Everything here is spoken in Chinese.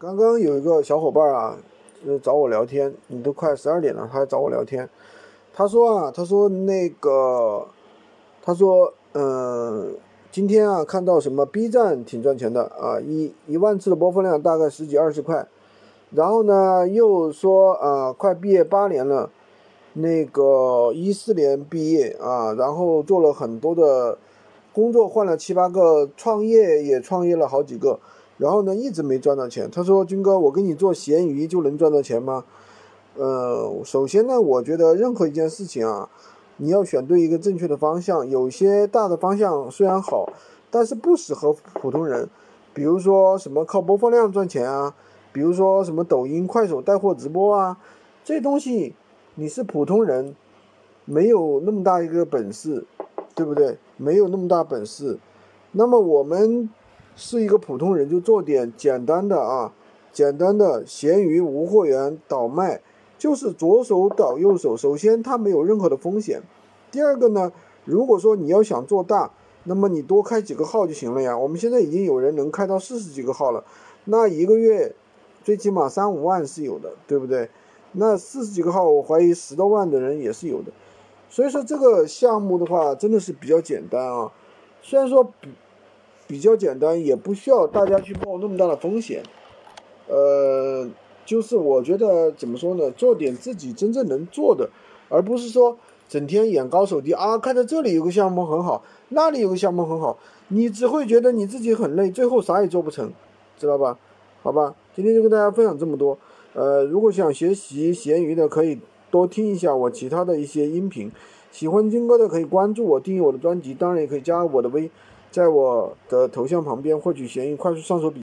刚刚有一个小伙伴啊，呃，找我聊天，你都快十二点了，他还找我聊天。他说啊，他说那个，他说，嗯，今天啊，看到什么 B 站挺赚钱的啊，一一万次的播放量大概十几二十块。然后呢，又说啊，快毕业八年了，那个一四年毕业啊，然后做了很多的工作，换了七八个，创业也创业了好几个。然后呢，一直没赚到钱。他说：“军哥，我跟你做闲鱼就能赚到钱吗？”呃，首先呢，我觉得任何一件事情啊，你要选对一个正确的方向。有些大的方向虽然好，但是不适合普通人。比如说什么靠播放量赚钱啊，比如说什么抖音、快手带货直播啊，这东西你是普通人，没有那么大一个本事，对不对？没有那么大本事。那么我们。是一个普通人，就做点简单的啊，简单的闲鱼无货源倒卖，就是左手倒右手。首先它没有任何的风险，第二个呢，如果说你要想做大，那么你多开几个号就行了呀。我们现在已经有人能开到四十几个号了，那一个月最起码三五万是有的，对不对？那四十几个号，我怀疑十多万的人也是有的。所以说这个项目的话，真的是比较简单啊，虽然说。比较简单，也不需要大家去冒那么大的风险，呃，就是我觉得怎么说呢，做点自己真正能做的，而不是说整天眼高手低啊，看到这里有个项目很好，那里有个项目很好，你只会觉得你自己很累，最后啥也做不成，知道吧？好吧，今天就跟大家分享这么多，呃，如果想学习闲鱼的，可以多听一下我其他的一些音频，喜欢金哥的可以关注我，订阅我的专辑，当然也可以加我的微。在我的头像旁边获取闲鱼快速上手。